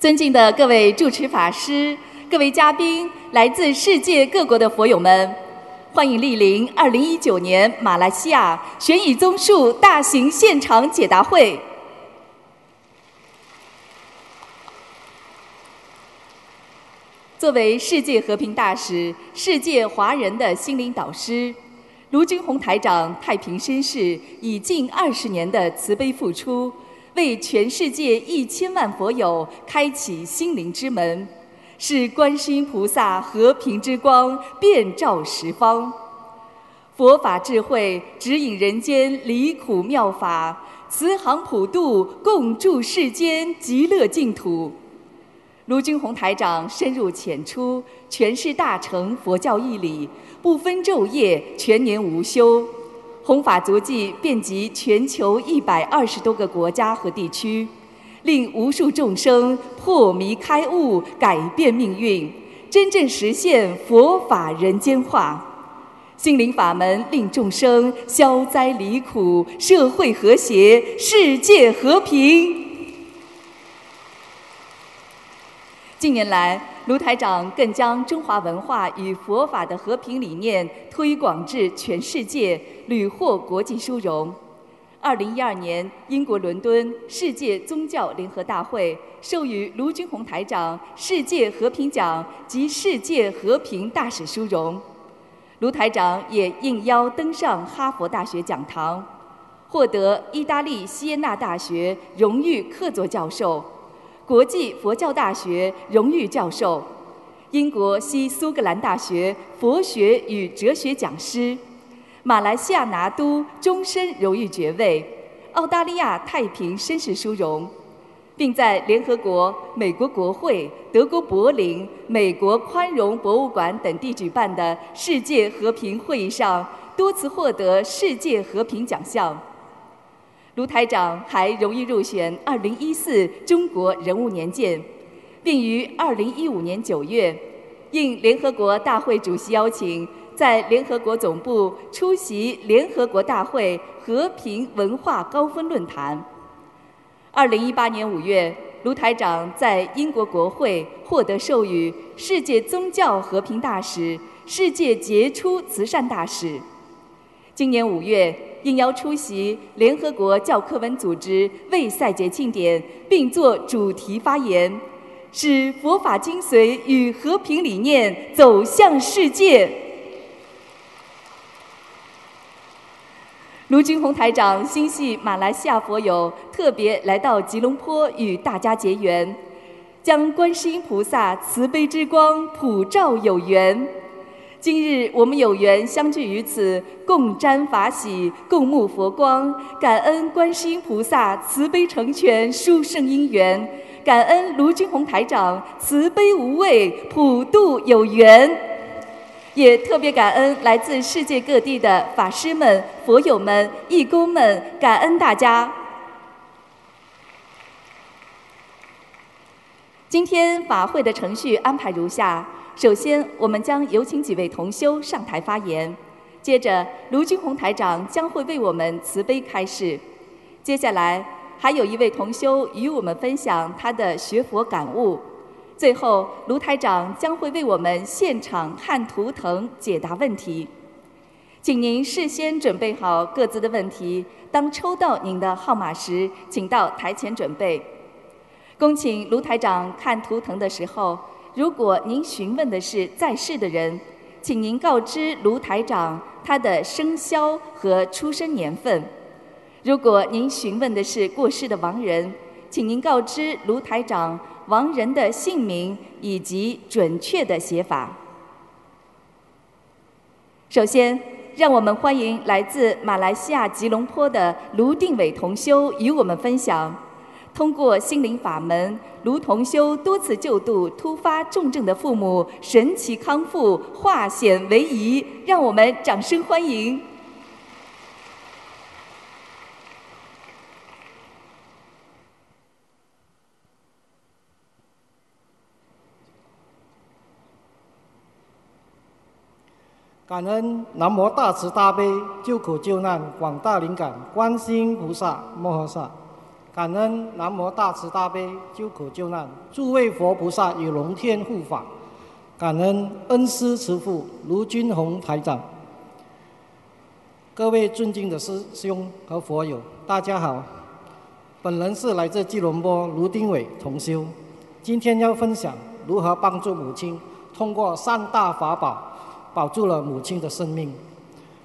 尊敬的各位主持法师、各位嘉宾、来自世界各国的佛友们，欢迎莅临二零一九年马来西亚悬疑综述大型现场解答会。作为世界和平大使、世界华人的心灵导师，卢军宏台长太平绅士以近二十年的慈悲付出。为全世界一千万佛友开启心灵之门，是观世音菩萨和平之光遍照十方，佛法智慧指引人间离苦妙法，慈航普渡共筑世间极乐净土。卢军宏台长深入浅出，诠释大乘佛教义理，不分昼夜，全年无休。弘法足迹遍及全球一百二十多个国家和地区，令无数众生破迷开悟，改变命运，真正实现佛法人间化。心灵法门令众生消灾离苦，社会和谐，世界和平。近年来，卢台长更将中华文化与佛法的和平理念推广至全世界，屡获国际殊荣。二零一二年，英国伦敦世界宗教联合大会授予卢军宏台长世界和平奖及世界和平大使殊荣。卢台长也应邀登上哈佛大学讲堂，获得意大利锡耶纳大学荣誉客座教授。国际佛教大学荣誉教授，英国西苏格兰大学佛学与哲学讲师，马来西亚拿督终身荣誉爵位，澳大利亚太平绅士殊荣，并在联合国、美国国会、德国柏林、美国宽容博物馆等地举办的世界和平会议上多次获得世界和平奖项。卢台长还荣誉入选二零一四中国人物年鉴，并于二零一五年九月，应联合国大会主席邀请，在联合国总部出席联合国大会和平文化高峰论坛。二零一八年五月，卢台长在英国国会获得授予世界宗教和平大使、世界杰出慈善大使。今年五月。应邀出席联合国教科文组织为赛节庆典，并作主题发言，使佛法精髓与和平理念走向世界。卢军宏台长心系马来西亚佛友，特别来到吉隆坡与大家结缘，将观世音菩萨慈悲之光普照有缘。今日我们有缘相聚于此，共沾法喜，共沐佛光，感恩观世音菩萨慈悲成全殊胜因缘，感恩卢军宏台长慈悲无畏，普度有缘，也特别感恩来自世界各地的法师们、佛友们、义工们，感恩大家。今天法会的程序安排如下。首先，我们将有请几位同修上台发言。接着，卢军宏台长将会为我们慈悲开示。接下来，还有一位同修与我们分享他的学佛感悟。最后，卢台长将会为我们现场看图腾解答问题。请您事先准备好各自的问题，当抽到您的号码时，请到台前准备。恭请卢台长看图腾的时候。如果您询问的是在世的人，请您告知卢台长他的生肖和出生年份；如果您询问的是过世的亡人，请您告知卢台长亡人的姓名以及准确的写法。首先，让我们欢迎来自马来西亚吉隆坡的卢定伟同修与我们分享。通过心灵法门，卢同修多次救度突发重症的父母，神奇康复，化险为夷，让我们掌声欢迎！感恩南无大慈大悲救苦救难广大灵感观世音菩萨摩诃萨。感恩南无大慈大悲救苦救难诸位佛菩萨与龙天护法，感恩恩师慈父卢军宏台长。各位尊敬的师兄和佛友，大家好。本人是来自吉隆坡卢丁伟同修，今天要分享如何帮助母亲通过三大法宝保住了母亲的生命。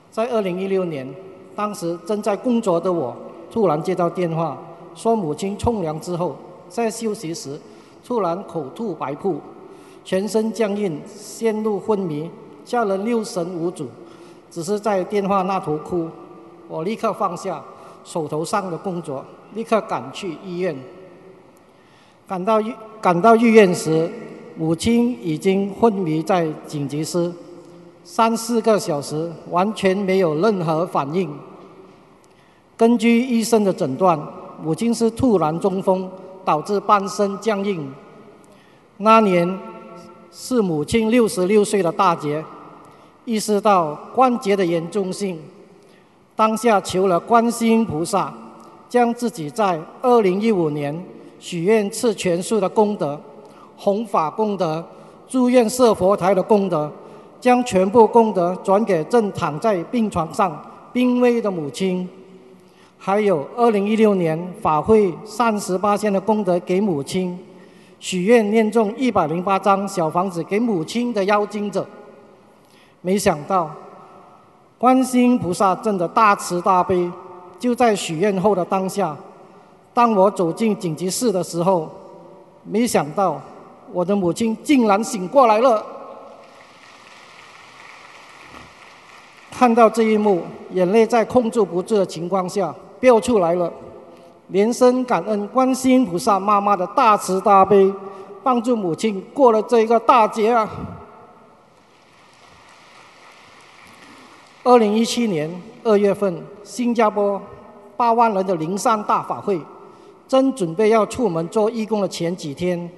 在二零一六年，当时正在工作的我，突然接到电话，说母亲冲凉之后在休息时突然口吐白沫，全身僵硬，陷入昏迷，家人六神无主。只是在电话那头哭，我立刻放下手头上的工作，立刻赶去医院。赶到医赶到医院时，母亲已经昏迷在紧急室，三四个小时完全没有任何反应。根据医生的诊断，母亲是突然中风导致半身僵硬。那年是母亲六十六岁的大劫。意识到关节的严重性，当下求了观世音菩萨，将自己在二零一五年许愿赐全数的功德、弘法功德、住院设佛台的功德，将全部功德转给正躺在病床上濒危的母亲，还有二零一六年法会三十八仙的功德给母亲，许愿念中一百零八张小房子给母亲的妖精者。没想到，观世音菩萨真的大慈大悲，就在许愿后的当下，当我走进紧急室的时候，没想到我的母亲竟然醒过来了。看到这一幕，眼泪在控制不住的情况下飙出来了，连声感恩观世音菩萨妈妈的大慈大悲，帮助母亲过了这一个大劫啊！二零一七年二月份，新加坡八万人的灵山大法会，正准备要出门做义工的前几天，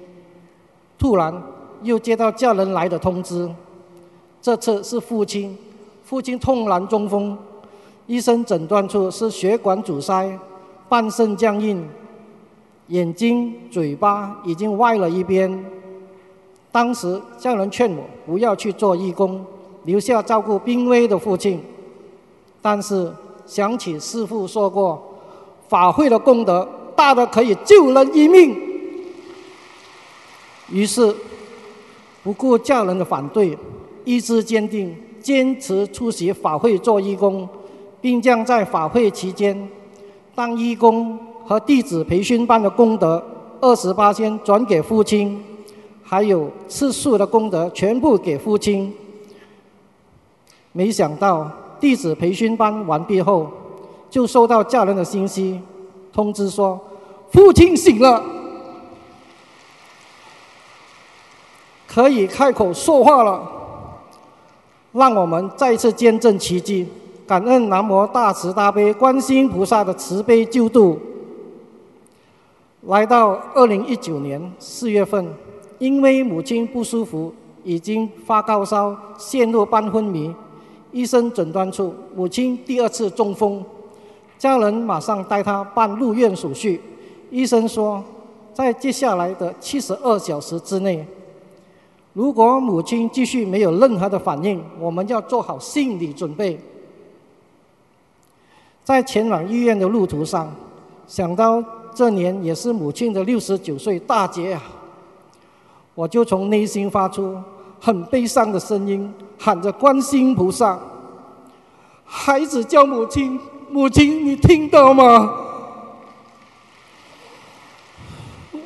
突然又接到家人来的通知，这次是父亲，父亲突然中风，医生诊断出是血管阻塞，半身僵硬，眼睛、嘴巴已经歪了一边。当时家人劝我不要去做义工。留下照顾濒危的父亲，但是想起师父说过，法会的功德大的可以救人一命，于是不顾家人的反对，意志坚定，坚持出席法会做义工，并将在法会期间当义工和弟子培训班的功德二十八天转给父亲，还有吃素的功德全部给父亲。没想到弟子培训班完毕后，就收到家人的信息，通知说父亲醒了，可以开口说话了。让我们再次见证奇迹，感恩南无大慈大悲观世音菩萨的慈悲救度。来到二零一九年四月份，因为母亲不舒服，已经发高烧，陷入半昏迷。医生诊断出母亲第二次中风，家人马上带她办入院手续。医生说，在接下来的七十二小时之内，如果母亲继续没有任何的反应，我们要做好心理准备。在前往医院的路途上，想到这年也是母亲的六十九岁大劫啊，我就从内心发出很悲伤的声音。喊着观世音菩萨，孩子叫母亲，母亲你听到吗？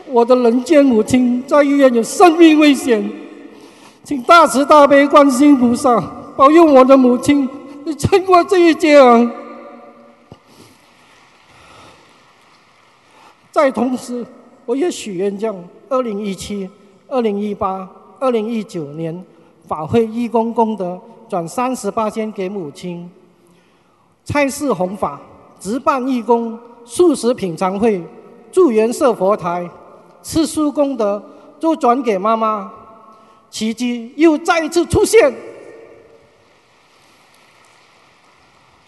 我的人间母亲在医院有生命危险，请大慈大悲观世音菩萨保佑我的母亲你撑过这一劫啊！在同时，我也许愿将二零一七、二零一八、二零一九年。法会义工功德转三十八千给母亲，菜式弘法，执办义工，素食品尝会，助缘设佛台，吃素功德都转给妈妈。奇迹又再一次出现。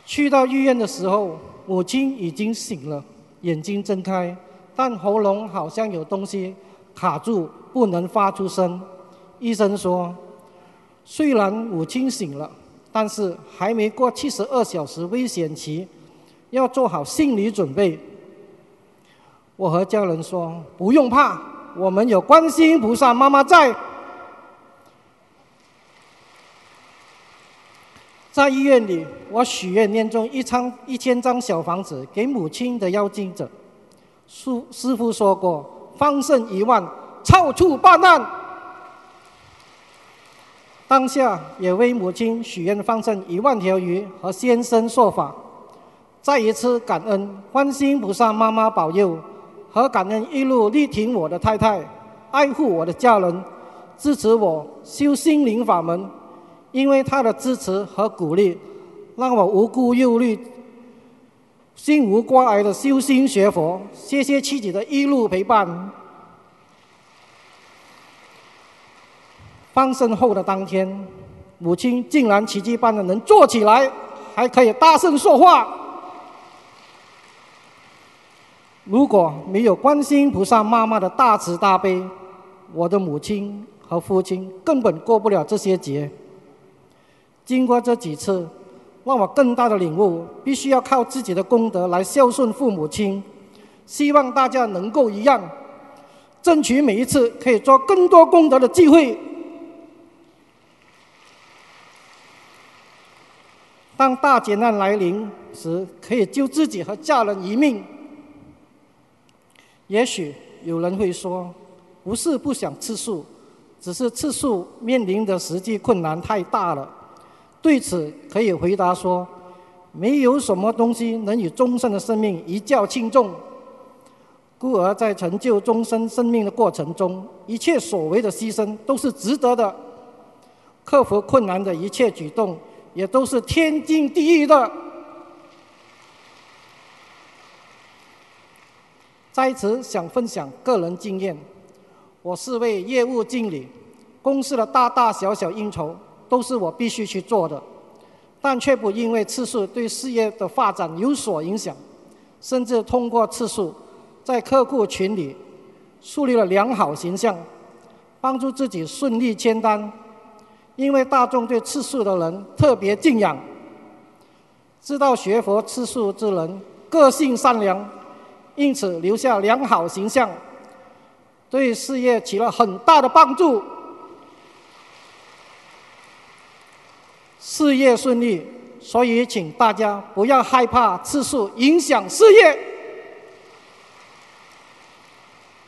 去到医院的时候，母亲已经醒了，眼睛睁开，但喉咙好像有东西卡住，不能发出声。医生说，虽然母亲醒了，但是还没过七十二小时危险期，要做好心理准备。我和家人说，不用怕，我们有观世音菩萨妈妈在。在医院里，我许愿念中一张一千张小房子给母亲的妖精者。师师傅说过，方胜一万，超出八难。当下也为母亲许愿放生一万条鱼和先生说法，再一次感恩观世音菩萨妈妈保佑，和感恩一路力挺我的太太，爱护我的家人，支持我修心灵法门。因为他的支持和鼓励，让我无顾忧虑、心无挂碍的修心学佛。谢谢妻子的一路陪伴。放生后的当天，母亲竟然奇迹般的能坐起来，还可以大声说话。如果没有观世音菩萨妈妈的大慈大悲，我的母亲和父亲根本过不了这些劫。经过这几次，让我更大的领悟，必须要靠自己的功德来孝顺父母亲。希望大家能够一样，争取每一次可以做更多功德的机会。当大劫难来临时，可以救自己和家人一命。也许有人会说，不是不想吃素，只是吃素面临的实际困难太大了。对此可以回答说，没有什么东西能与终身的生命一较轻重。故而在成就终身生命的过程中，一切所谓的牺牲都是值得的，克服困难的一切举动也都是天经地义的。在此想分享个人经验，我是位业务经理，公司的大大小小应酬。都是我必须去做的，但却不因为次数对事业的发展有所影响，甚至通过次数，在客户群里树立了良好形象，帮助自己顺利签单。因为大众对次数的人特别敬仰，知道学佛次数之人个性善良，因此留下良好形象，对事业起了很大的帮助。事业顺利，所以请大家不要害怕次数影响事业。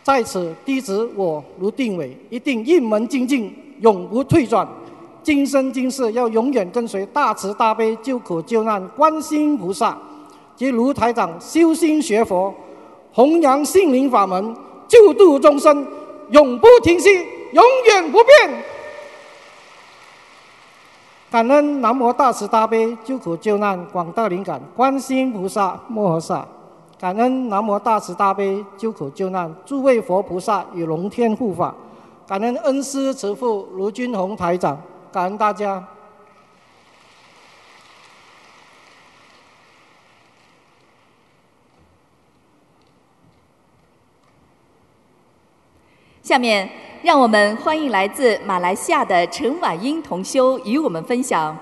在此，弟子我卢定伟一定一门精进，永不退转，今生今世要永远跟随大慈大悲救苦救难观世音菩萨及卢台长修心学佛，弘扬心灵法门，救度众生，永不停息，永远不变。感恩南无大慈大悲救苦救难广大灵感观世音菩萨摩诃萨，感恩南无大慈大悲救苦救难诸位佛菩萨与龙天护法，感恩恩师慈父卢军宏台长，感恩大家。下面。让我们欢迎来自马来西亚的陈婉英同修与我们分享，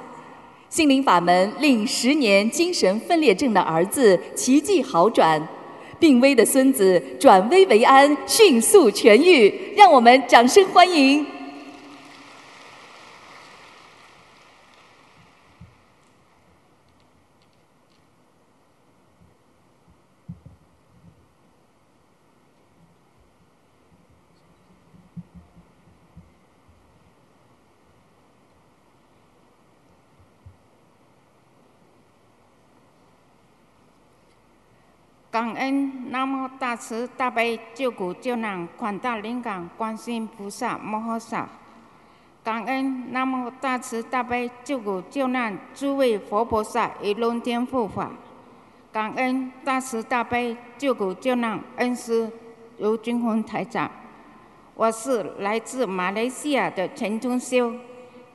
心灵法门令十年精神分裂症的儿子奇迹好转，病危的孙子转危为安，迅速痊愈。让我们掌声欢迎。感恩南无大慈大悲救苦救难广大灵感观世音菩萨摩诃萨，感恩南无大慈大悲救苦救难诸位佛菩萨与龙天护法，感恩大慈大悲救苦救难恩师卢军宏台长。我是来自马来西亚的陈中修，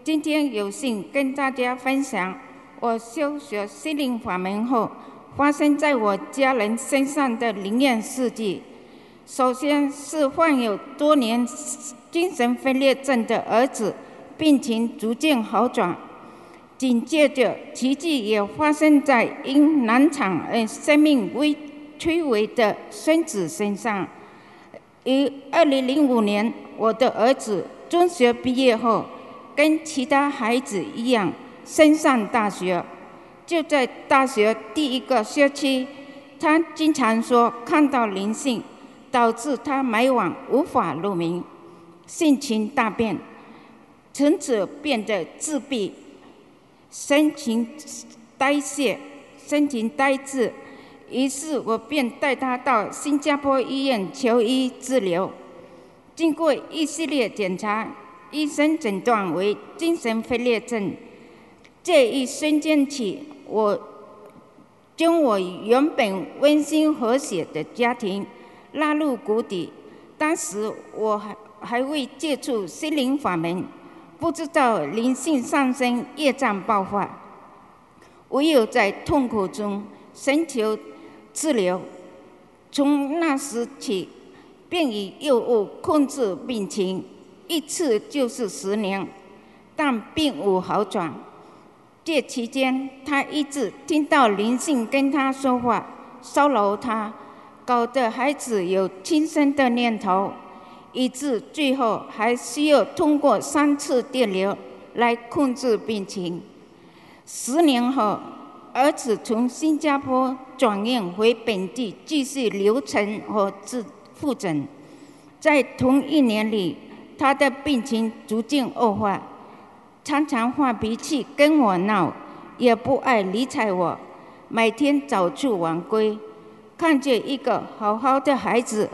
今天有幸跟大家分享我修学心灵法门后。发生在我家人身上的灵验事迹，首先是患有多年精神分裂症的儿子病情逐渐好转，紧接着奇迹也发生在因难产而生命危摧毁的孙子身上。于二零零五年，我的儿子中学毕业后，跟其他孩子一样升上大学。就在大学第一个学期，他经常说看到灵性，导致他每晚无法入眠，性情大变，从此变得自闭，神情呆滞，神情呆滞。于是我便带他到新加坡医院求医治疗。经过一系列检查，医生诊断为精神分裂症。这一瞬间起，我将我原本温馨和谐的家庭拉入谷底。当时我还还未接触心灵法门，不知道灵性上升、业障爆发，唯有在痛苦中寻求。治疗，从那时起，便以药物控制病情，一次就是十年，但并无好转。这期间，他一直听到灵性跟他说话，骚扰他，搞得孩子有轻生的念头，以致最后还需要通过三次电流来控制病情。十年后。儿子从新加坡转院回本地继续流程和治复诊，在同一年里，他的病情逐渐恶化，常常发脾气跟我闹，也不爱理睬我，每天早出晚归。看见一个好好的孩子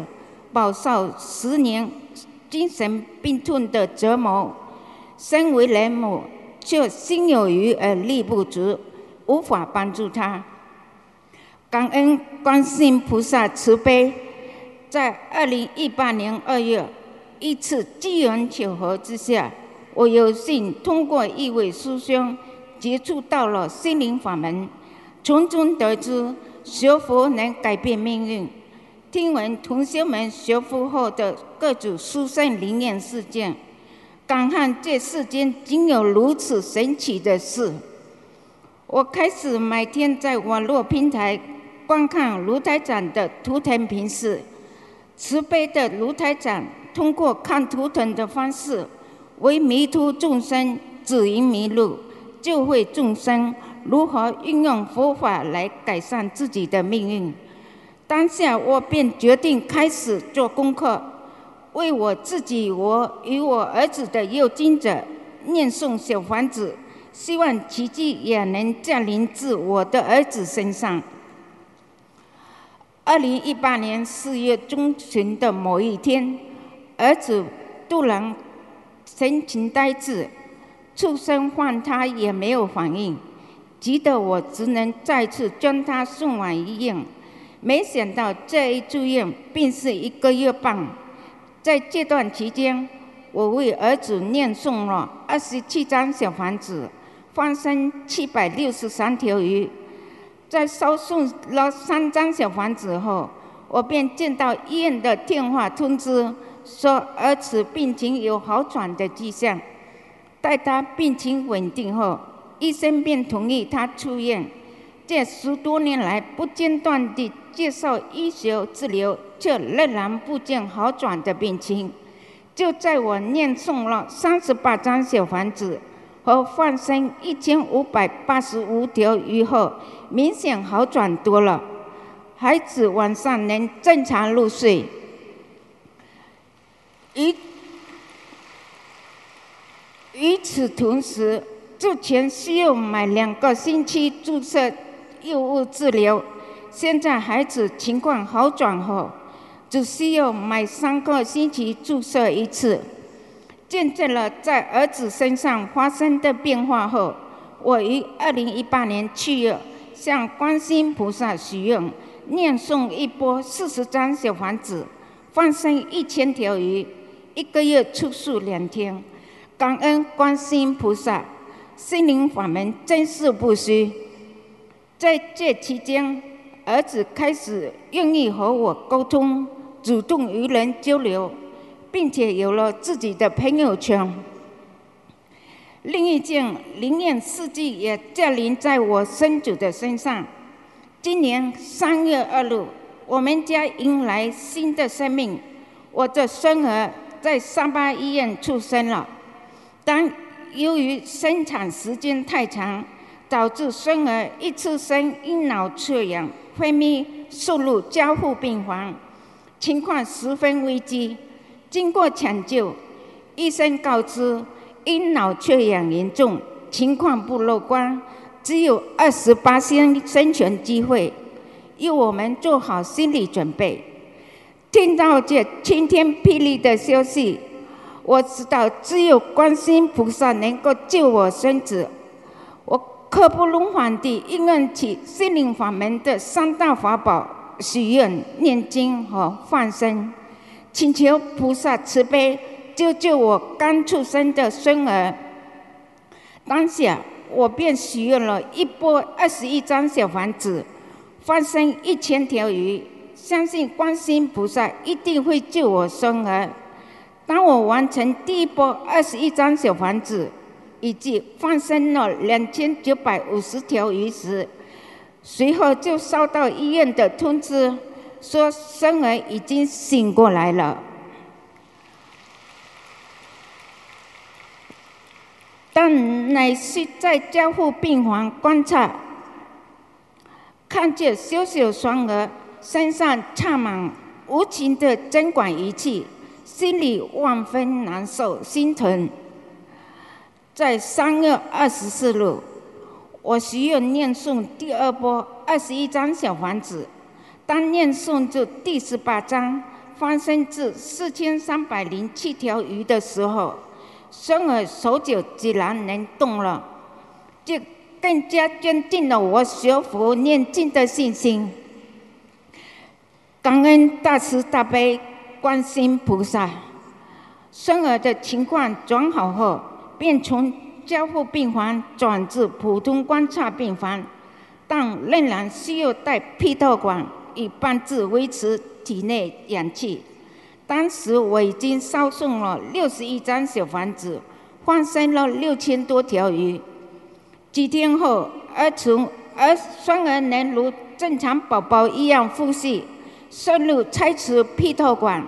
饱受十年精神病痛的折磨，身为人母却心有余而力不足。无法帮助他。感恩观世音菩萨慈悲，在二零一八年二月一次机缘巧合之下，我有幸通过一位师兄接触到了心灵法门，从中得知学佛能改变命运。听闻同学们学佛后的各种殊胜灵验事件，感叹这世间竟有如此神奇的事。我开始每天在网络平台观看卢台长的图腾平视，慈悲的卢台长通过看图腾的方式，为迷途众生指引迷路，救会众生如何运用佛法来改善自己的命运。当下我便决定开始做功课，为我自己、我与我儿子的幼经者念诵小房子。希望奇迹也能降临至我的儿子身上。二零一八年四月中旬的某一天，儿子突然神情呆滞，出声唤他也没有反应，急得我只能再次将他送往医院。没想到这一住院便是一个月半，在这段期间，我为儿子念诵了二十七张小房子。放生七百六十三条鱼，在烧送了三张小房子后，我便接到医院的电话通知，说儿子病情有好转的迹象。待他病情稳定后，医生便同意他出院。这十多年来不间断地接受医学治疗，却仍然不见好转的病情。就在我念诵了三十八张小房子。和放生一千五百八十五条鱼后，明显好转多了。孩子晚上能正常入睡。与与此同时，之前需要买两个星期注射药物治疗，现在孩子情况好转后，只需要买三个星期注射一次。见证了在儿子身上发生的变化后，我于二零一八年七月向观世音菩萨许愿，念诵一波四十张小房子，放生一千条鱼，一个月出数两天。感恩观世音菩萨，心灵法门真是不虚。在这期间，儿子开始愿意和我沟通，主动与人交流，并且有了自己的朋友圈。另一件灵验事迹也降临在我孙子的身上。今年三月二日，我们家迎来新的生命，我的孙儿在三八医院出生了。但由于生产时间太长，导致孙儿一出生因脑缺氧昏迷，送入加护病房，情况十分危机。经过抢救，医生告知。因脑缺氧严重，情况不乐观，只有二十八天生存机会，要我们做好心理准备。听到这晴天霹雳的消息，我知道只有观世音菩萨能够救我孙子。我刻不容缓地应用起心灵法门的三大法宝：许愿、念经和放生，请求菩萨慈悲。救救我刚出生的孙儿！当下我便许愿了一波二十一张小房子，放生一千条鱼，相信观世音菩萨一定会救我孙儿。当我完成第一波二十一张小房子，以及放生了两千九百五十条鱼时，随后就收到医院的通知，说孙儿已经醒过来了。但乃是在监护病房观察，看见小小双儿身上插满无情的针管仪器，心里万分难受心疼。在三月二十四日，我需要念诵第二波二十一张小房子，当念诵至第十八章翻身至四千三百零七条鱼的时候。孙儿手脚自然能动了，就更加坚定了我学佛念经的信心。感恩大慈大悲观世菩萨，孙儿的情况转好后，便从监护病房转至普通观察病房，但仍然需要带配套管以帮助维持体内氧气。当时我已经烧送了六十一张小房子，放生了六千多条鱼。几天后，儿从儿双儿能如正常宝宝一样呼吸，顺入拆除配套管，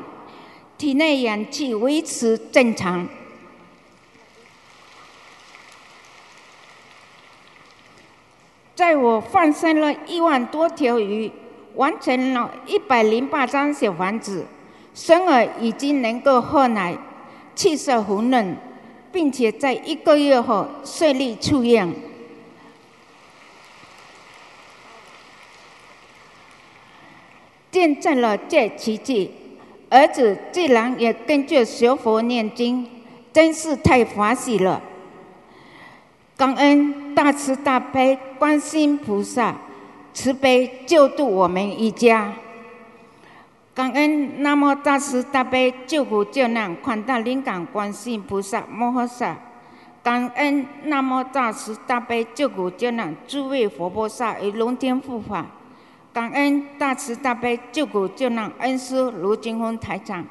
体内氧气维持正常。在我放生了一万多条鱼，完成了一百零八张小房子。孙儿已经能够喝奶，气色红润，并且在一个月后顺利出院，见证了这奇迹。儿子自然也跟着学佛念经，真是太欢喜了。感恩大慈大悲观世音菩萨慈悲救度我们一家。感恩南无大慈大悲救苦救难广大灵感观世音菩萨摩诃萨，感恩南无大慈大悲救苦救难诸位佛菩萨与龙天护法，感恩大慈大悲救苦救难恩师卢金峰台长。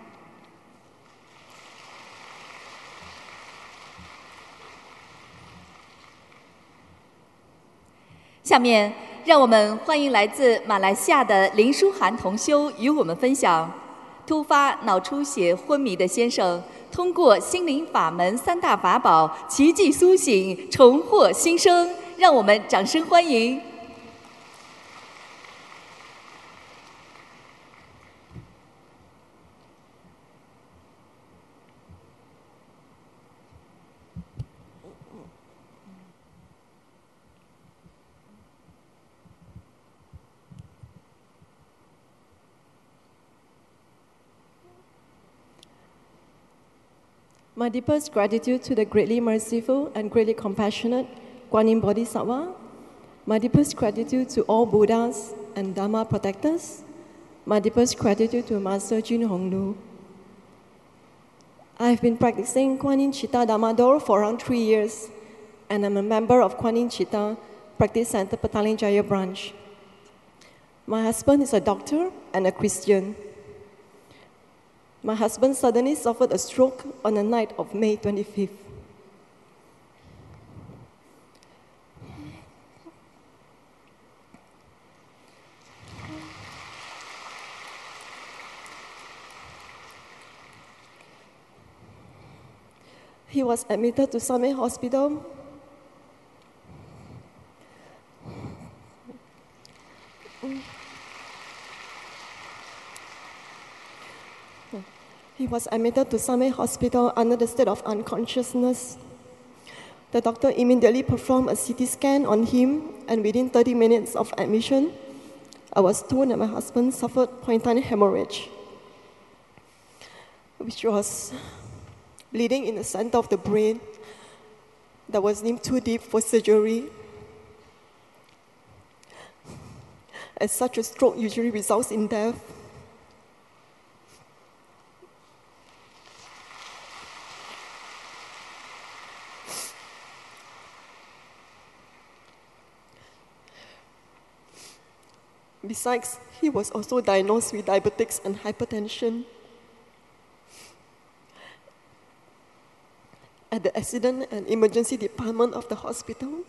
下面。让我们欢迎来自马来西亚的林书涵同修与我们分享：突发脑出血昏迷的先生，通过心灵法门三大法宝，奇迹苏醒，重获新生。让我们掌声欢迎。My deepest gratitude to the greatly merciful and greatly compassionate Guan Yin Bodhisattva. My deepest gratitude to all Buddhas and Dharma protectors. My deepest gratitude to Master Jin Honglu. I've been practicing Kuan Yin Dharma Door for around three years, and I'm a member of Kuan Yin Chitta Practice Center Petaling Jaya branch. My husband is a doctor and a Christian. My husband suddenly suffered a stroke on the night of May 25th. He was admitted to Summit Hospital. He was admitted to Summit Hospital under the state of unconsciousness. The doctor immediately performed a CT scan on him, and within 30 minutes of admission, I was told that my husband suffered pontine hemorrhage, which was bleeding in the center of the brain that was deemed too deep for surgery. As such, a stroke usually results in death. Besides, he was also diagnosed with diabetics and hypertension. At the accident and emergency department of the hospital,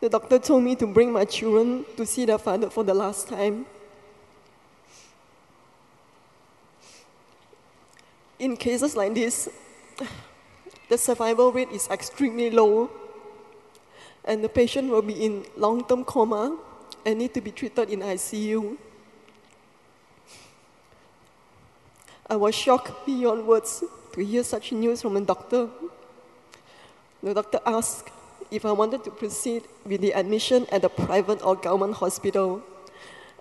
the doctor told me to bring my children to see their father for the last time. In cases like this, the survival rate is extremely low, and the patient will be in long term coma and need to be treated in ICU. I was shocked beyond words to hear such news from a doctor. The doctor asked if I wanted to proceed with the admission at a private or government hospital,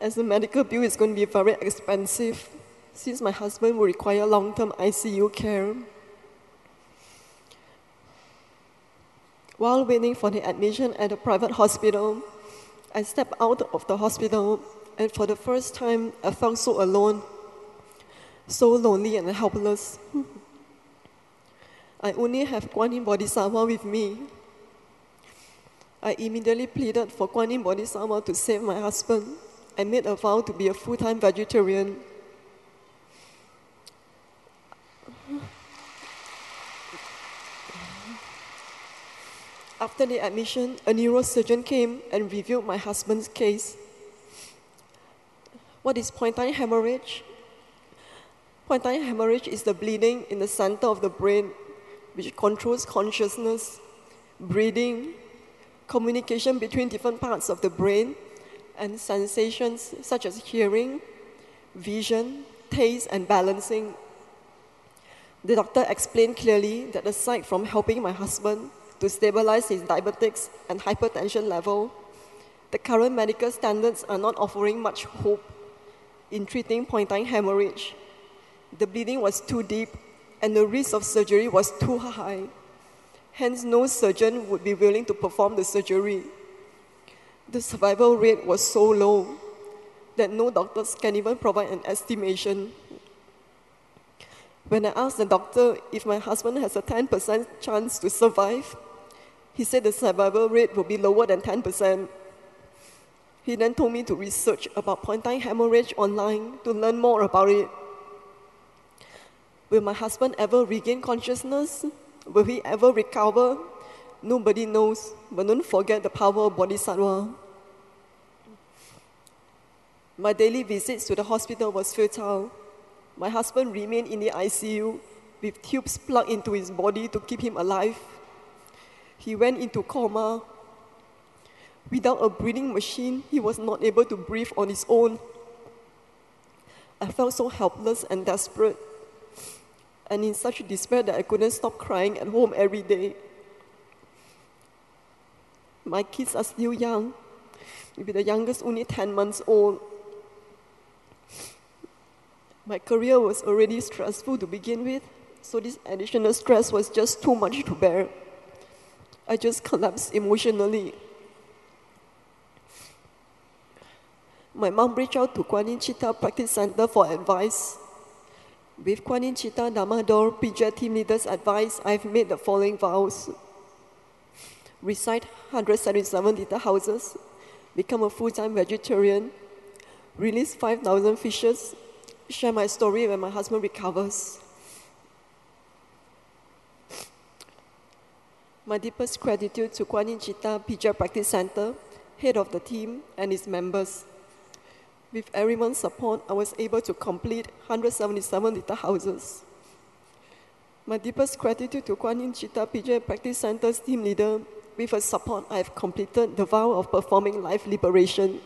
as the medical bill is going to be very expensive since my husband will require long term ICU care. While waiting for the admission at a private hospital, I stepped out of the hospital, and for the first time, I felt so alone, so lonely and helpless. I only have Kuan Yin Bodhisattva with me. I immediately pleaded for Kuan Yin Bodhisattva to save my husband I made a vow to be a full time vegetarian. After the admission, a neurosurgeon came and reviewed my husband's case. What is pontine hemorrhage? Pontine hemorrhage is the bleeding in the center of the brain, which controls consciousness, breathing, communication between different parts of the brain, and sensations such as hearing, vision, taste, and balancing. The doctor explained clearly that aside from helping my husband, to stabilize his diabetics and hypertension level, the current medical standards are not offering much hope in treating pontine hemorrhage. The bleeding was too deep and the risk of surgery was too high. Hence, no surgeon would be willing to perform the surgery. The survival rate was so low that no doctors can even provide an estimation. When I asked the doctor if my husband has a 10% chance to survive, he said the survival rate will be lower than 10%. He then told me to research about pontine hemorrhage online to learn more about it. Will my husband ever regain consciousness? Will he ever recover? Nobody knows, but don't forget the power of Bodhisattva. My daily visits to the hospital was futile. My husband remained in the ICU with tubes plugged into his body to keep him alive he went into coma. Without a breathing machine, he was not able to breathe on his own. I felt so helpless and desperate, and in such despair that I couldn't stop crying at home every day. My kids are still young, maybe the youngest only 10 months old. My career was already stressful to begin with, so this additional stress was just too much to bear. I just collapsed emotionally. My mom reached out to Kuan Yin Chitta Practice Center for advice. With Kuan Yin Chitta Damador PJ team leaders' advice, I've made the following vows. Recite 177 liter houses, become a full-time vegetarian, release 5,000 fishes, share my story when my husband recovers. My deepest gratitude to Kuan Yin Chita Pijay Practice Center, head of the team, and its members. With everyone's support, I was able to complete 177 little houses. My deepest gratitude to Kuan Yin Chita Pijay Practice Center's team leader. With her support, I have completed the vow of performing life liberation.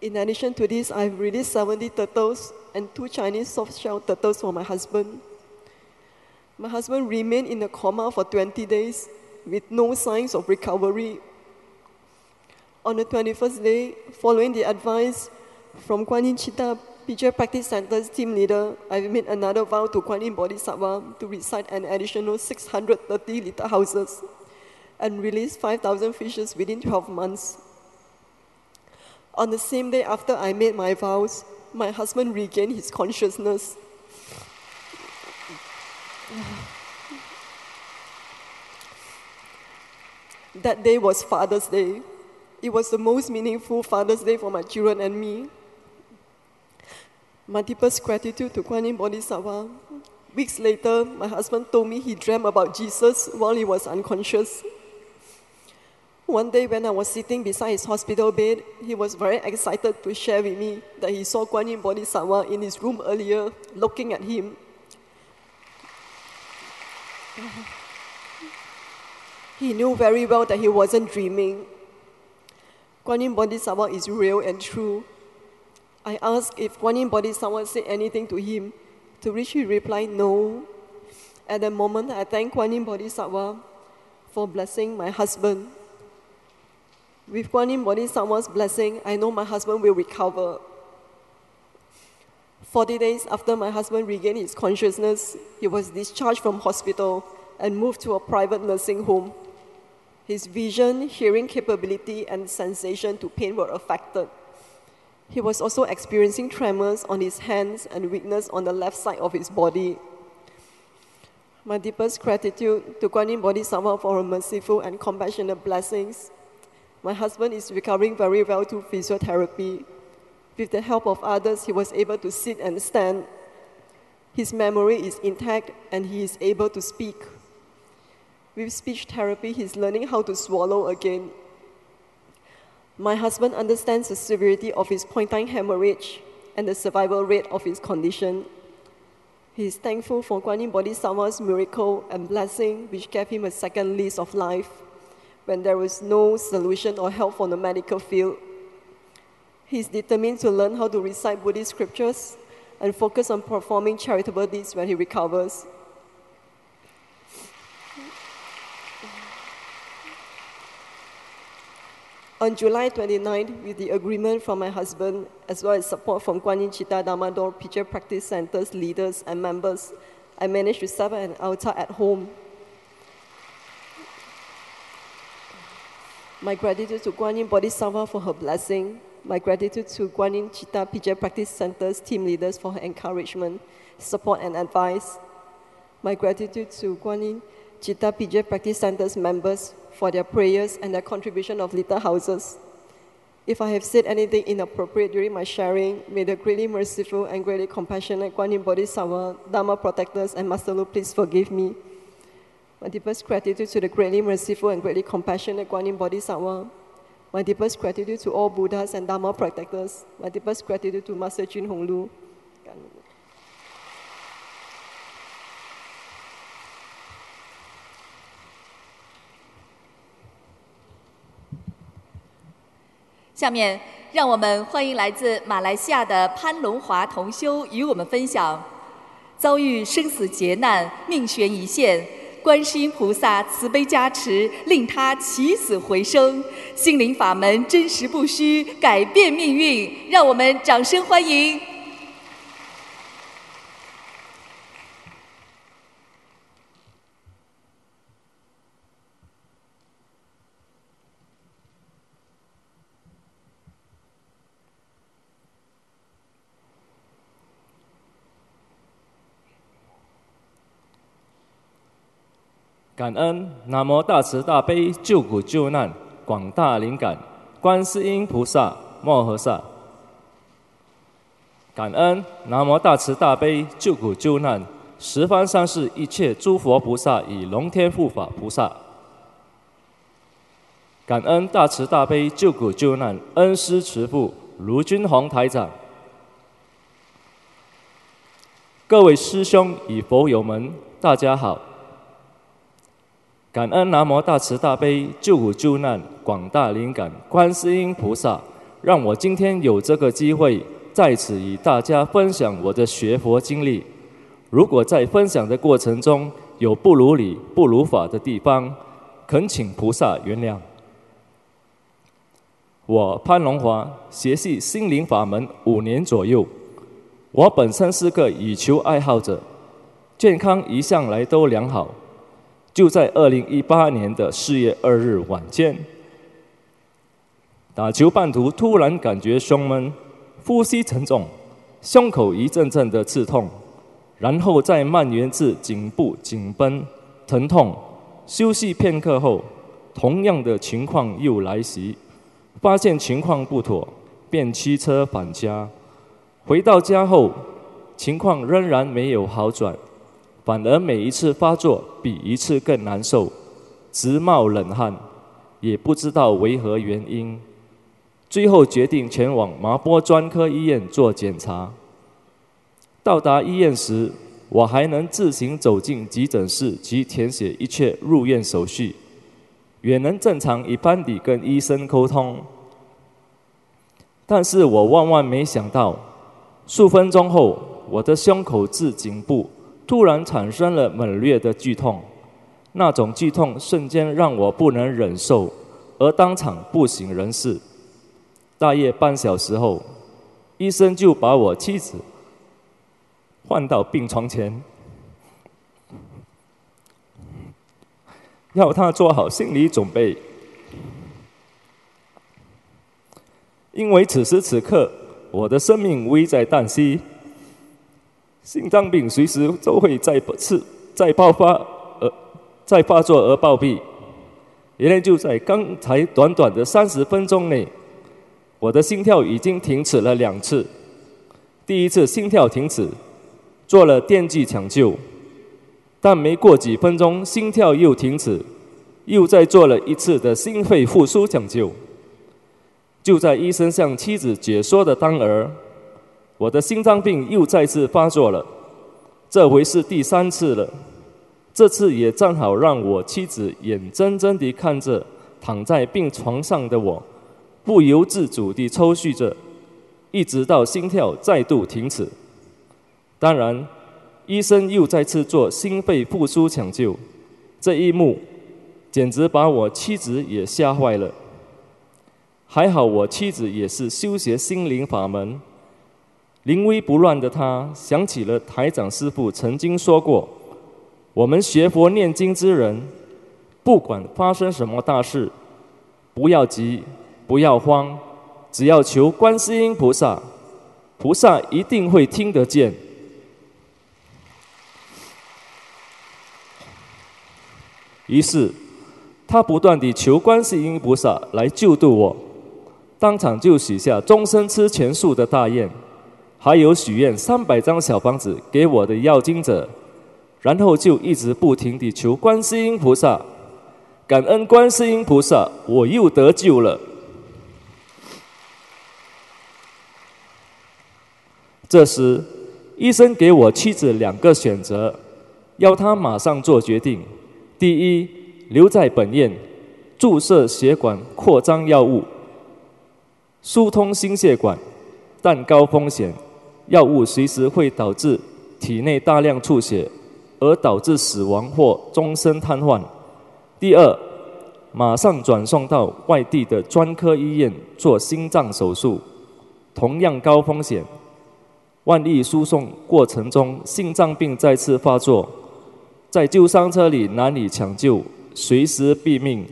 In addition to this, I've released 70 turtles and two Chinese soft shell turtles for my husband. My husband remained in a coma for 20 days with no signs of recovery. On the 21st day, following the advice from Kuan Yin Chita Pijay Practice Center's team leader, I made another vow to Kuan Yin Bodhisattva to recite an additional 630 liter houses and release 5,000 fishes within 12 months. On the same day after I made my vows, my husband regained his consciousness. That day was Father's Day. It was the most meaningful Father's Day for my children and me. My deepest gratitude to Kuan Yin Bodhisattva. Weeks later, my husband told me he dreamt about Jesus while he was unconscious. One day, when I was sitting beside his hospital bed, he was very excited to share with me that he saw Kuan Yin Bodhisattva in his room earlier, looking at him. He knew very well that he wasn't dreaming. Kuan Yin Bodhisattva is real and true. I asked if Kuan Yin Bodhisattva said anything to him, to which he replied no. At the moment, I thank Kuan Yin Bodhisattva for blessing my husband. With Kuan Yin Bodhisattva's blessing, I know my husband will recover. 40 days after my husband regained his consciousness, he was discharged from hospital and moved to a private nursing home. His vision, hearing capability, and sensation to pain were affected. He was also experiencing tremors on his hands and weakness on the left side of his body. My deepest gratitude to Kuan Yin Bodhisattva for her merciful and compassionate blessings. My husband is recovering very well through physiotherapy. With the help of others, he was able to sit and stand. His memory is intact and he is able to speak. With speech therapy, he's learning how to swallow again. My husband understands the severity of his pointine hemorrhage and the survival rate of his condition. He is thankful for Kuan Yin Bodhisattva's miracle and blessing, which gave him a second lease of life when there was no solution or help from the medical field. He is determined to learn how to recite Buddhist scriptures and focus on performing charitable deeds when he recovers. On July 29, with the agreement from my husband, as well as support from Kuan Yin Chita Damador Picture Practice Center's leaders and members, I managed to set up an altar at home. My gratitude to Kuan Yin Bodhisattva for her blessing. My gratitude to Kuan Yin Chita Pijay Practice Center's team leaders for her encouragement, support, and advice. My gratitude to Kuan Yin Chita Pijay Practice Center's members for their prayers and their contribution of little houses. If I have said anything inappropriate during my sharing, may the greatly merciful and greatly compassionate Kuan Yin Bodhisattva, Dharma protectors, and Master Lu please forgive me. My deepest gratitude to the greatly merciful and greatly compassionate Kuan Yin Bodhisattva. My deepest gratitude to all Buddhas and Dharma protectors. My deepest gratitude to Master Jin Hong Lu. 下面，让我们欢迎来自马来西亚的潘龙华同修与我们分享：遭遇生死劫难，命悬一线，观世音菩萨慈悲加持，令他起死回生。心灵法门真实不虚，改变命运。让我们掌声欢迎！感恩南无大慈大悲救苦救难广大灵感观世音菩萨摩诃萨。感恩南无大慈大悲救苦救难十方三世一切诸佛菩萨与龙天护法菩萨。感恩大慈大悲救苦救难恩师慈父卢军宏台长。各位师兄与佛友们，大家好。感恩南无大慈大悲救苦救难广大灵感观世音菩萨，让我今天有这个机会。在此与大家分享我的学佛经历。如果在分享的过程中有不如理、不如法的地方，恳请菩萨原谅。我潘龙华学习心灵法门五年左右，我本身是个羽球爱好者，健康一向来都良好。就在二零一八年的四月二日晚间，打球半途突然感觉胸闷。呼吸沉重，胸口一阵阵的刺痛，然后再蔓延至颈部紧绷、疼痛。休息片刻后，同样的情况又来袭，发现情况不妥，便驱车返家。回到家后，情况仍然没有好转，反而每一次发作比一次更难受，直冒冷汗，也不知道为何原因。最后决定前往麻波专科医院做检查。到达医院时，我还能自行走进急诊室及填写一切入院手续，也能正常一般地跟医生沟通。但是我万万没想到，数分钟后，我的胸口至颈部突然产生了猛烈的剧痛，那种剧痛瞬间让我不能忍受，而当场不省人事。大约半小时后，医生就把我妻子换到病床前，要他做好心理准备，因为此时此刻我的生命危在旦夕，心脏病随时都会再次再爆发，而再发作而暴毙。原来就在刚才短短的三十分钟内。我的心跳已经停止了两次，第一次心跳停止，做了电击抢救，但没过几分钟心跳又停止，又再做了一次的心肺复苏抢救。就在医生向妻子解说的当儿，我的心脏病又再次发作了，这回是第三次了，这次也正好让我妻子眼睁睁地看着躺在病床上的我。不由自主地抽搐着，一直到心跳再度停止。当然，医生又再次做心肺复苏抢救，这一幕简直把我妻子也吓坏了。还好我妻子也是修学心灵法门，临危不乱的他想起了台长师傅曾经说过：我们学佛念经之人，不管发生什么大事，不要急。不要慌，只要求观世音菩萨，菩萨一定会听得见。于是，他不断地求观世音菩萨来救度我，当场就许下终身吃全素的大愿，还有许愿三百张小房子给我的要经者，然后就一直不停地求观世音菩萨，感恩观世音菩萨，我又得救了。这时，医生给我妻子两个选择，要她马上做决定：第一，留在本院注射血管扩张药物，疏通心血管，但高风险，药物随时会导致体内大量出血，而导致死亡或终身瘫痪；第二，马上转送到外地的专科医院做心脏手术，同样高风险。万一输送过程中心脏病再次发作，在救伤车里难以抢救，随时毙命。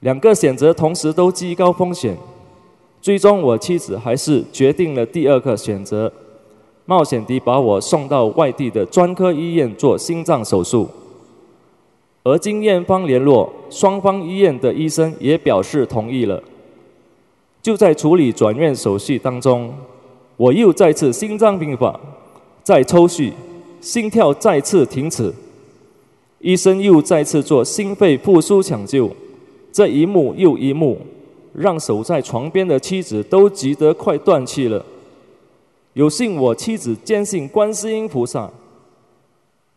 两个选择同时都极高风险，最终我妻子还是决定了第二个选择，冒险地把我送到外地的专科医院做心脏手术。而经院方联络，双方医院的医生也表示同意了。就在处理转院手续当中。我又再次心脏病发，再抽血，心跳再次停止。医生又再次做心肺复苏抢救，这一幕又一幕，让守在床边的妻子都急得快断气了。有幸我妻子坚信观世音菩萨，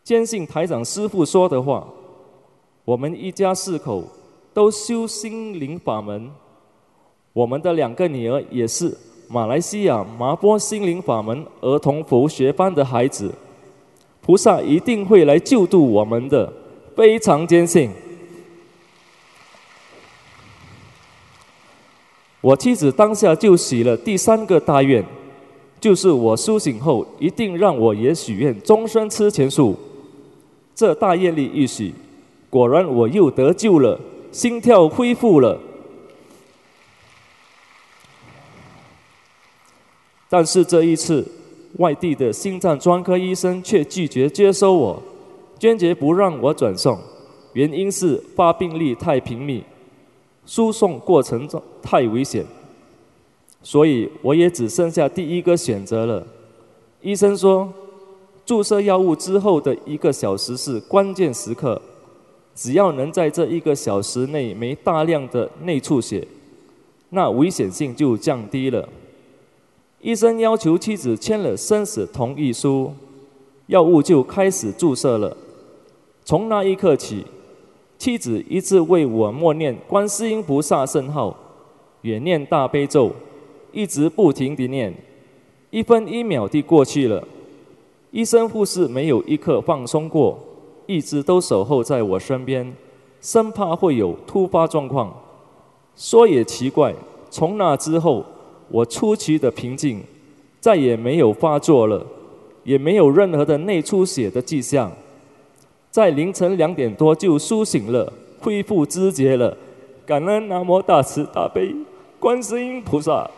坚信台长师傅说的话，我们一家四口都修心灵法门。我们的两个女儿也是马来西亚麻波心灵法门儿童佛学班的孩子，菩萨一定会来救度我们的，非常坚信。我妻子当下就许了第三个大愿，就是我苏醒后一定让我也许愿终身吃钱树。这大愿力一许，果然我又得救了，心跳恢复了。但是这一次，外地的心脏专科医生却拒绝接收我，坚决不让我转送。原因是发病率太频密，输送过程中太危险，所以我也只剩下第一个选择了。医生说，注射药物之后的一个小时是关键时刻，只要能在这一个小时内没大量的内出血，那危险性就降低了。医生要求妻子签了生死同意书，药物就开始注射了。从那一刻起，妻子一直为我默念观世音菩萨圣号，也念大悲咒，一直不停地念。一分一秒地过去了，医生护士没有一刻放松过，一直都守候在我身边，生怕会有突发状况。说也奇怪，从那之后。我出奇的平静，再也没有发作了，也没有任何的内出血的迹象，在凌晨两点多就苏醒了，恢复知觉了。感恩南无大慈大悲观世音菩萨。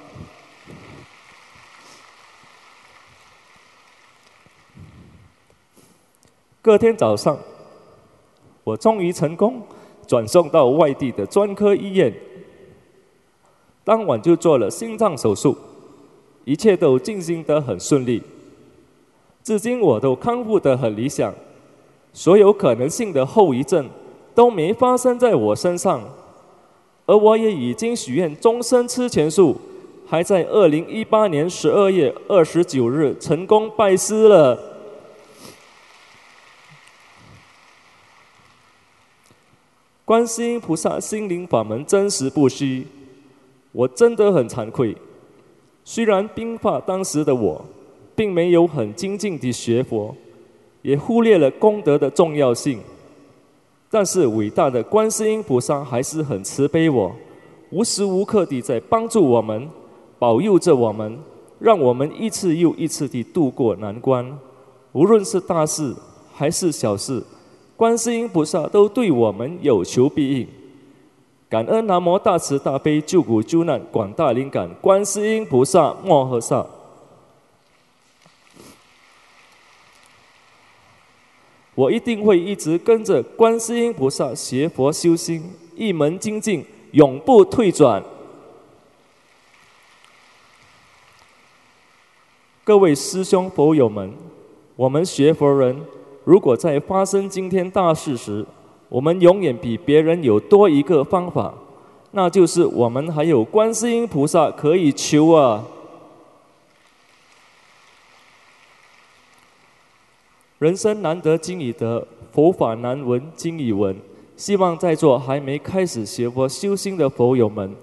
隔天早上，我终于成功转送到外地的专科医院。当晚就做了心脏手术，一切都进行得很顺利。至今我都康复得很理想，所有可能性的后遗症都没发生在我身上，而我也已经许愿终身吃全素，还在二零一八年十二月二十九日成功拜师了。观世音菩萨心灵法门真实不虚。我真的很惭愧，虽然兵法当时的我，并没有很精进地学佛，也忽略了功德的重要性，但是伟大的观世音菩萨还是很慈悲我，无时无刻地在帮助我们，保佑着我们，让我们一次又一次地度过难关，无论是大事还是小事，观世音菩萨都对我们有求必应。感恩南无大慈大悲救苦救难广大灵感观世音菩萨摩诃萨。我一定会一直跟着观世音菩萨学佛修心，一门精进，永不退转。各位师兄佛友们，我们学佛人，如果在发生今天大事时，我们永远比别人有多一个方法，那就是我们还有观世音菩萨可以求啊！人生难得经已得，佛法难闻经已闻。希望在座还没开始学佛修心的佛友们，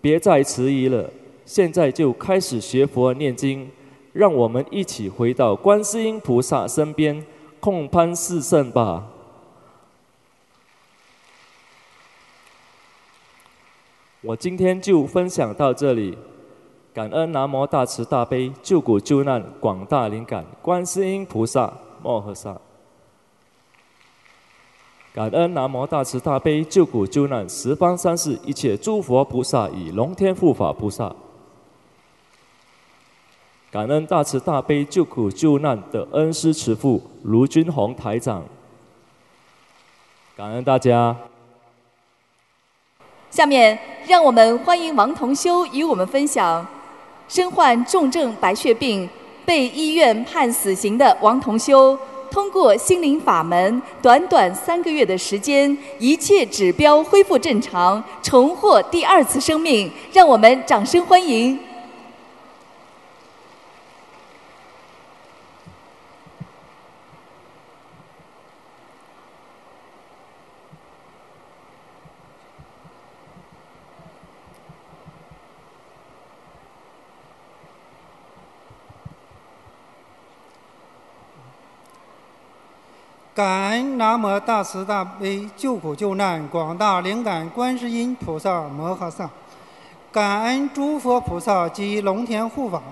别再迟疑了，现在就开始学佛念经，让我们一起回到观世音菩萨身边，共攀四圣吧。我今天就分享到这里，感恩南无大慈大悲救苦救难广大灵感观世音菩萨摩诃萨，感恩南无大慈大悲救苦救难十方三世一切诸佛菩萨与龙天护法菩萨，感恩大慈大悲救苦救难的恩师慈父卢军宏台长，感恩大家。下面，让我们欢迎王同修与我们分享身患重症白血病、被医院判死刑的王同修，通过心灵法门，短短三个月的时间，一切指标恢复正常，重获第二次生命。让我们掌声欢迎！感恩南无大慈大悲救苦救难广大灵感观世音菩萨摩诃萨，感恩诸佛菩萨及龙天护法，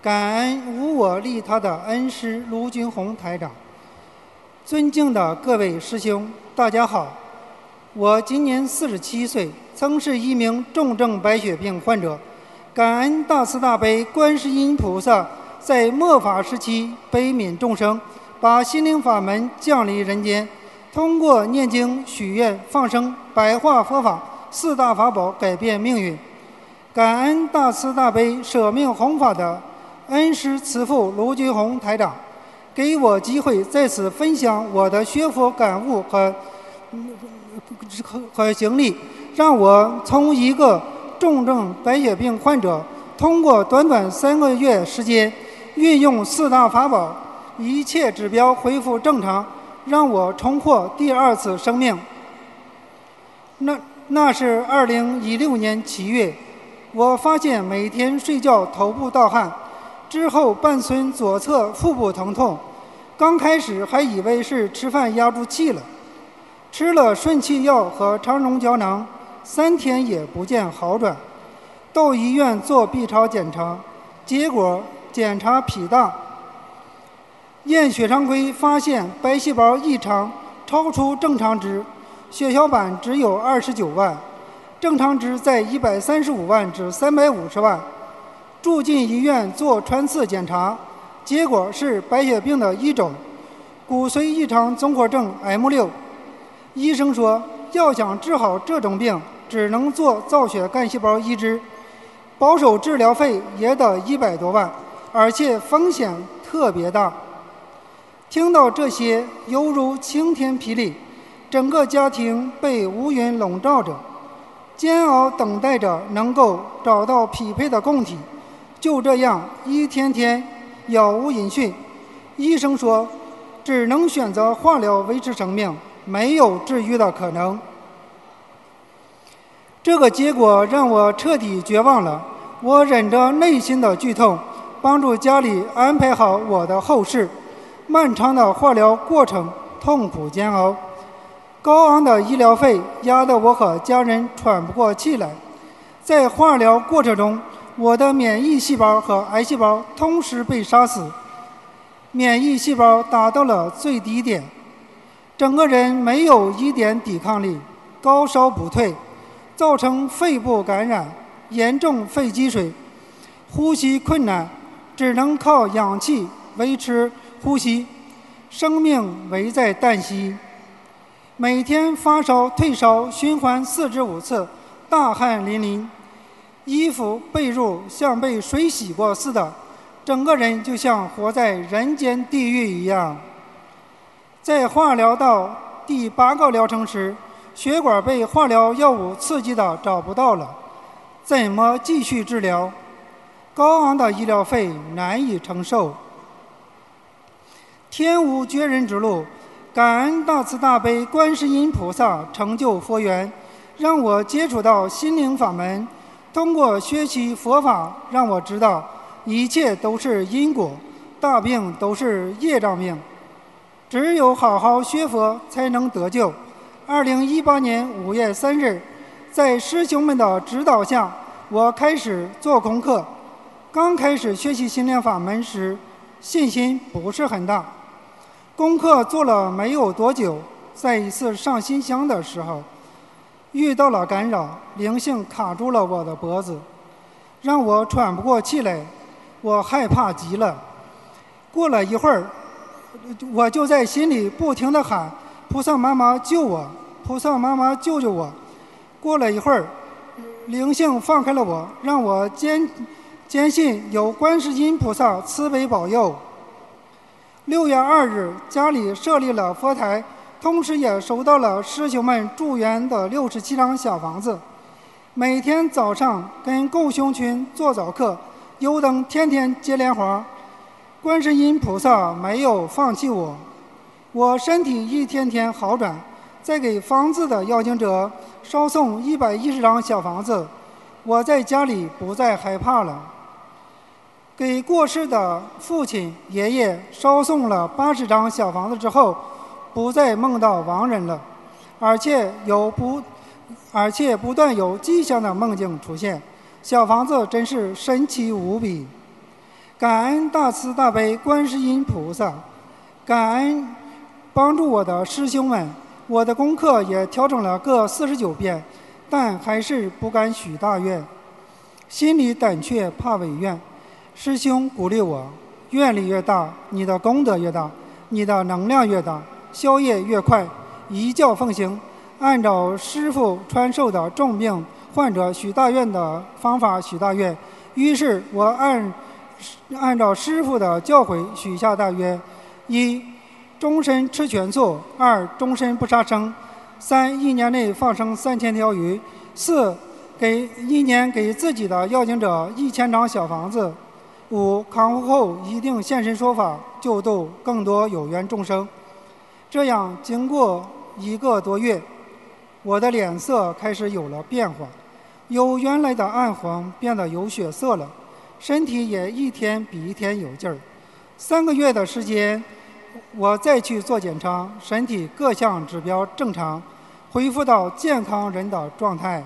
感恩无我利他的恩师卢军宏台长。尊敬的各位师兄，大家好，我今年四十七岁，曾是一名重症白血病患者。感恩大慈大悲观世音菩萨在末法时期悲悯众生。把心灵法门降临人间，通过念经、许愿、放生、白话佛法四大法宝改变命运。感恩大慈大悲舍命弘法的恩师慈父卢军宏台长，给我机会在此分享我的学佛感悟和和和经历，让我从一个重症白血病患者，通过短短三个月时间，运用四大法宝。一切指标恢复正常，让我重获第二次生命。那那是二零一六年七月，我发现每天睡觉头部盗汗，之后伴随左侧腹部疼痛。刚开始还以为是吃饭压住气了，吃了顺气药和肠溶胶囊，三天也不见好转。到医院做 B 超检查，结果检查脾大。验血常规发现白细胞异常超出正常值，血小板只有二十九万，正常值在一百三十五万至三百五十万。住进医院做穿刺检查，结果是白血病的一种，骨髓异常综合症 M 六。医生说，要想治好这种病，只能做造血干细胞移植，保守治疗费也得一百多万，而且风险特别大。听到这些，犹如晴天霹雳，整个家庭被乌云笼罩着，煎熬等待着能够找到匹配的供体。就这样，一天天杳无音讯。医生说，只能选择化疗维持生命，没有治愈的可能。这个结果让我彻底绝望了。我忍着内心的剧痛，帮助家里安排好我的后事。漫长的化疗过程痛苦煎熬，高昂的医疗费压得我和家人喘不过气来。在化疗过程中，我的免疫细胞和癌细胞同时被杀死，免疫细胞达到了最低点，整个人没有一点抵抗力，高烧不退，造成肺部感染，严重肺积水，呼吸困难，只能靠氧气维持。呼吸，生命危在旦夕。每天发烧退烧循环四至五次，大汗淋漓，衣服被褥像被水洗过似的，整个人就像活在人间地狱一样。在化疗到第八个疗程时，血管被化疗药物刺激的找不到了，怎么继续治疗？高昂的医疗费难以承受。天无绝人之路，感恩大慈大悲观世音菩萨成就佛缘，让我接触到心灵法门。通过学习佛法，让我知道一切都是因果，大病都是业障病。只有好好学佛，才能得救。二零一八年五月三日，在师兄们的指导下，我开始做功课。刚开始学习心灵法门时，信心不是很大。功课做了没有多久，在一次上新香的时候，遇到了干扰，灵性卡住了我的脖子，让我喘不过气来，我害怕极了。过了一会儿，我就在心里不停地喊：“菩萨妈妈救我！菩萨妈妈救救我！”过了一会儿，灵性放开了我，让我坚坚信有观世音菩萨慈悲保佑。六月二日，家里设立了佛台，同时也收到了师兄们祝愿的六十七张小房子。每天早上跟狗熊群做早课，油灯天天接莲花。观世音菩萨没有放弃我，我身体一天天好转。再给房子的邀请者烧送一百一十张小房子，我在家里不再害怕了。给过世的父亲、爷爷烧送了八十张小房子之后，不再梦到亡人了，而且有不，而且不断有吉祥的梦境出现。小房子真是神奇无比，感恩大慈大悲观世音菩萨，感恩帮助我的师兄们。我的功课也调整了各四十九遍，但还是不敢许大愿，心里胆怯怕违愿。师兄鼓励我：愿力越大，你的功德越大，你的能量越大，消业越快。一教奉行，按照师傅传授的重病患者许大愿的方法许大愿。于是我按按照师傅的教诲许下大愿：一。终身吃全素，二终身不杀生，三一年内放生三千条鱼，四给一年给自己的要经者一千张小房子，五康复后一定现身说法，救度更多有缘众生。这样经过一个多月，我的脸色开始有了变化，由原来的暗黄变得有血色了，身体也一天比一天有劲儿。三个月的时间。我再去做检查，身体各项指标正常，恢复到健康人的状态，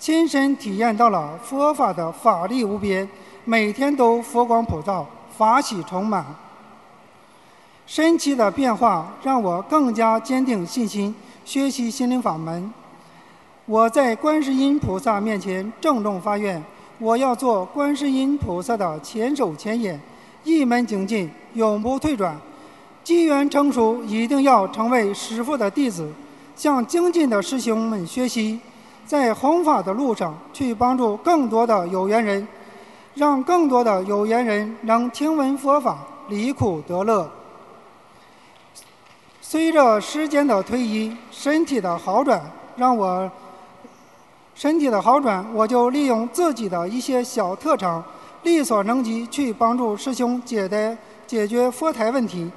亲身体验到了佛法的法力无边，每天都佛光普照，法喜充满。神奇的变化让我更加坚定信心，学习心灵法门。我在观世音菩萨面前郑重发愿，我要做观世音菩萨的前手前眼，一门精进，永不退转。机缘成熟，一定要成为师傅的弟子，向精进的师兄们学习，在弘法的路上去帮助更多的有缘人，让更多的有缘人能听闻佛法，离苦得乐。随着时间的推移，身体的好转，让我身体的好转，我就利用自己的一些小特长，力所能及去帮助师兄解的解决佛台问题。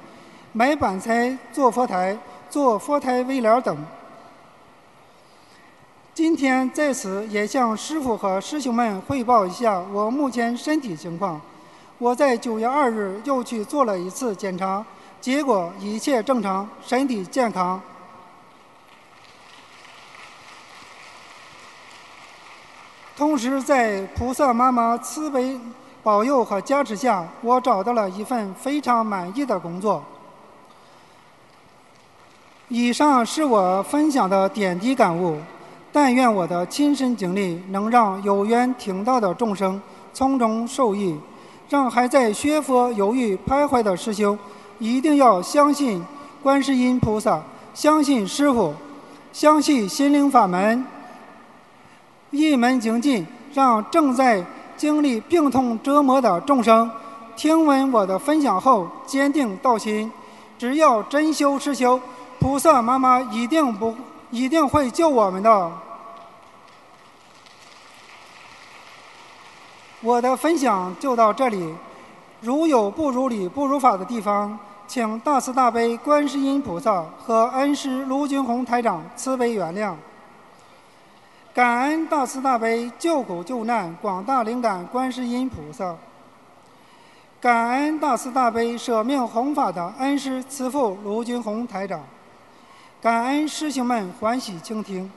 买板材、做佛台、做佛台围帘等。今天在此也向师傅和师兄们汇报一下我目前身体情况。我在九月二日又去做了一次检查，结果一切正常，身体健康。同时，在菩萨妈妈慈悲保佑和加持下，我找到了一份非常满意的工作。以上是我分享的点滴感悟，但愿我的亲身经历能让有缘听到的众生从中受益，让还在学佛犹豫徘徊的师兄一定要相信观世音菩萨，相信师傅，相信心灵法门，一门精进，让正在经历病痛折磨的众生听闻我的分享后坚定道心，只要真修实修。菩萨妈妈一定不一定会救我们的。我的分享就到这里，如有不如理、不如法的地方，请大慈大悲观世音菩萨和恩师卢军宏台长慈悲原谅。感恩大慈大悲救苦救难广大灵感观世音菩萨。感恩大慈大悲舍命弘法的恩师慈父卢军宏台长。感恩师兄们欢喜倾听。